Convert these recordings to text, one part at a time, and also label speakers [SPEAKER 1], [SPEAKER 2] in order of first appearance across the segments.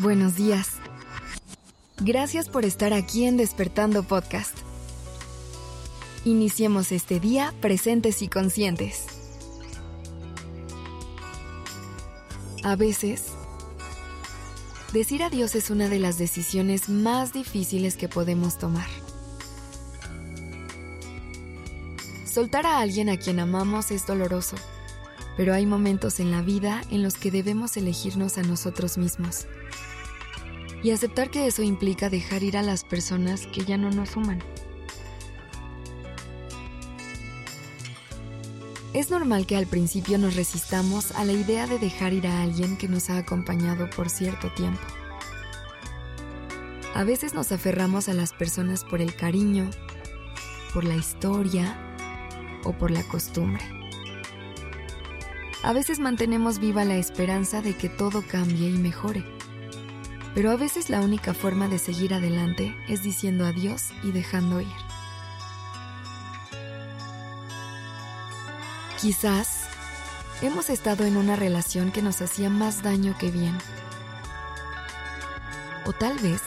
[SPEAKER 1] Buenos días. Gracias por estar aquí en Despertando Podcast. Iniciemos este día presentes y conscientes. A veces, decir adiós es una de las decisiones más difíciles que podemos tomar. Soltar a alguien a quien amamos es doloroso, pero hay momentos en la vida en los que debemos elegirnos a nosotros mismos y aceptar que eso implica dejar ir a las personas que ya no nos suman. Es normal que al principio nos resistamos a la idea de dejar ir a alguien que nos ha acompañado por cierto tiempo. A veces nos aferramos a las personas por el cariño, por la historia o por la costumbre. A veces mantenemos viva la esperanza de que todo cambie y mejore pero a veces la única forma de seguir adelante es diciendo adiós y dejando ir. Quizás hemos estado en una relación que nos hacía más daño que bien. O tal vez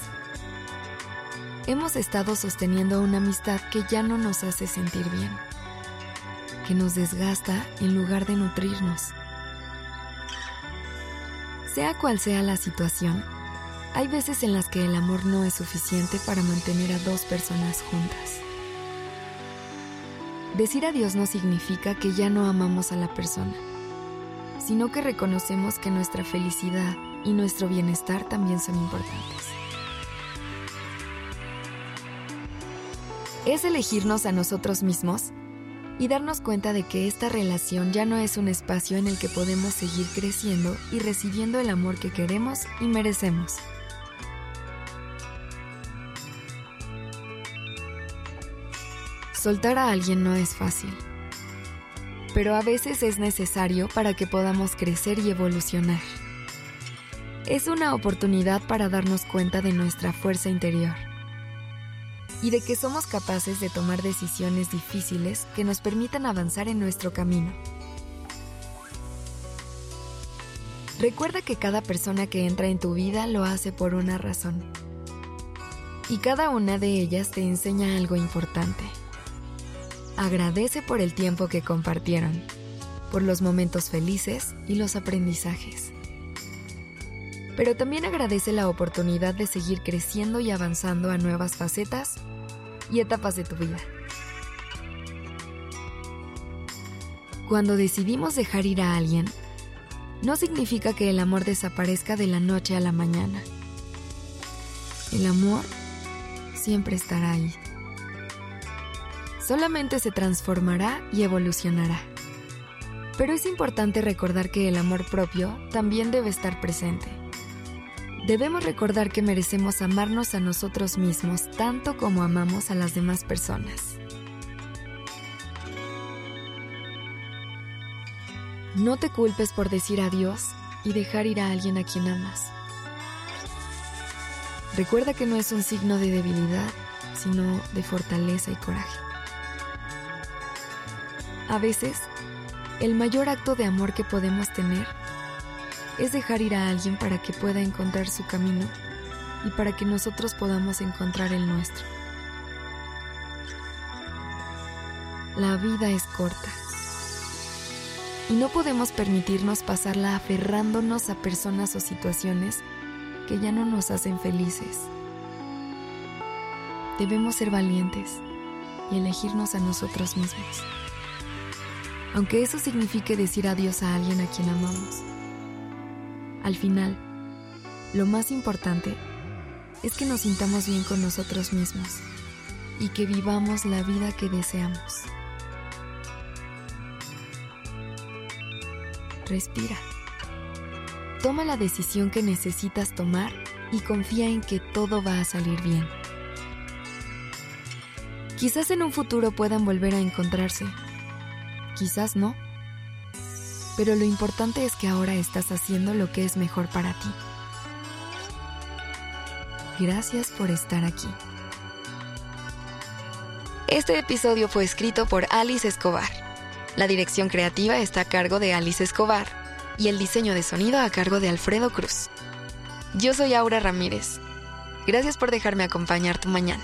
[SPEAKER 1] hemos estado sosteniendo una amistad que ya no nos hace sentir bien, que nos desgasta en lugar de nutrirnos. Sea cual sea la situación, hay veces en las que el amor no es suficiente para mantener a dos personas juntas. Decir adiós no significa que ya no amamos a la persona, sino que reconocemos que nuestra felicidad y nuestro bienestar también son importantes. Es elegirnos a nosotros mismos y darnos cuenta de que esta relación ya no es un espacio en el que podemos seguir creciendo y recibiendo el amor que queremos y merecemos. Soltar a alguien no es fácil, pero a veces es necesario para que podamos crecer y evolucionar. Es una oportunidad para darnos cuenta de nuestra fuerza interior y de que somos capaces de tomar decisiones difíciles que nos permitan avanzar en nuestro camino. Recuerda que cada persona que entra en tu vida lo hace por una razón. Y cada una de ellas te enseña algo importante. Agradece por el tiempo que compartieron, por los momentos felices y los aprendizajes. Pero también agradece la oportunidad de seguir creciendo y avanzando a nuevas facetas y etapas de tu vida. Cuando decidimos dejar ir a alguien, no significa que el amor desaparezca de la noche a la mañana. El amor siempre estará ahí solamente se transformará y evolucionará. Pero es importante recordar que el amor propio también debe estar presente. Debemos recordar que merecemos amarnos a nosotros mismos tanto como amamos a las demás personas. No te culpes por decir adiós y dejar ir a alguien a quien amas. Recuerda que no es un signo de debilidad, sino de fortaleza y coraje. A veces, el mayor acto de amor que podemos tener es dejar ir a alguien para que pueda encontrar su camino y para que nosotros podamos encontrar el nuestro. La vida es corta y no podemos permitirnos pasarla aferrándonos a personas o situaciones que ya no nos hacen felices. Debemos ser valientes y elegirnos a nosotros mismos aunque eso signifique decir adiós a alguien a quien amamos. Al final, lo más importante es que nos sintamos bien con nosotros mismos y que vivamos la vida que deseamos. Respira. Toma la decisión que necesitas tomar y confía en que todo va a salir bien. Quizás en un futuro puedan volver a encontrarse quizás no. Pero lo importante es que ahora estás haciendo lo que es mejor para ti. Gracias por estar aquí. Este episodio fue escrito por Alice Escobar. La dirección creativa está a cargo de Alice Escobar y el diseño de sonido a cargo de Alfredo Cruz. Yo soy Aura Ramírez. Gracias por dejarme acompañar tu mañana.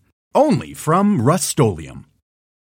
[SPEAKER 2] Only from Rust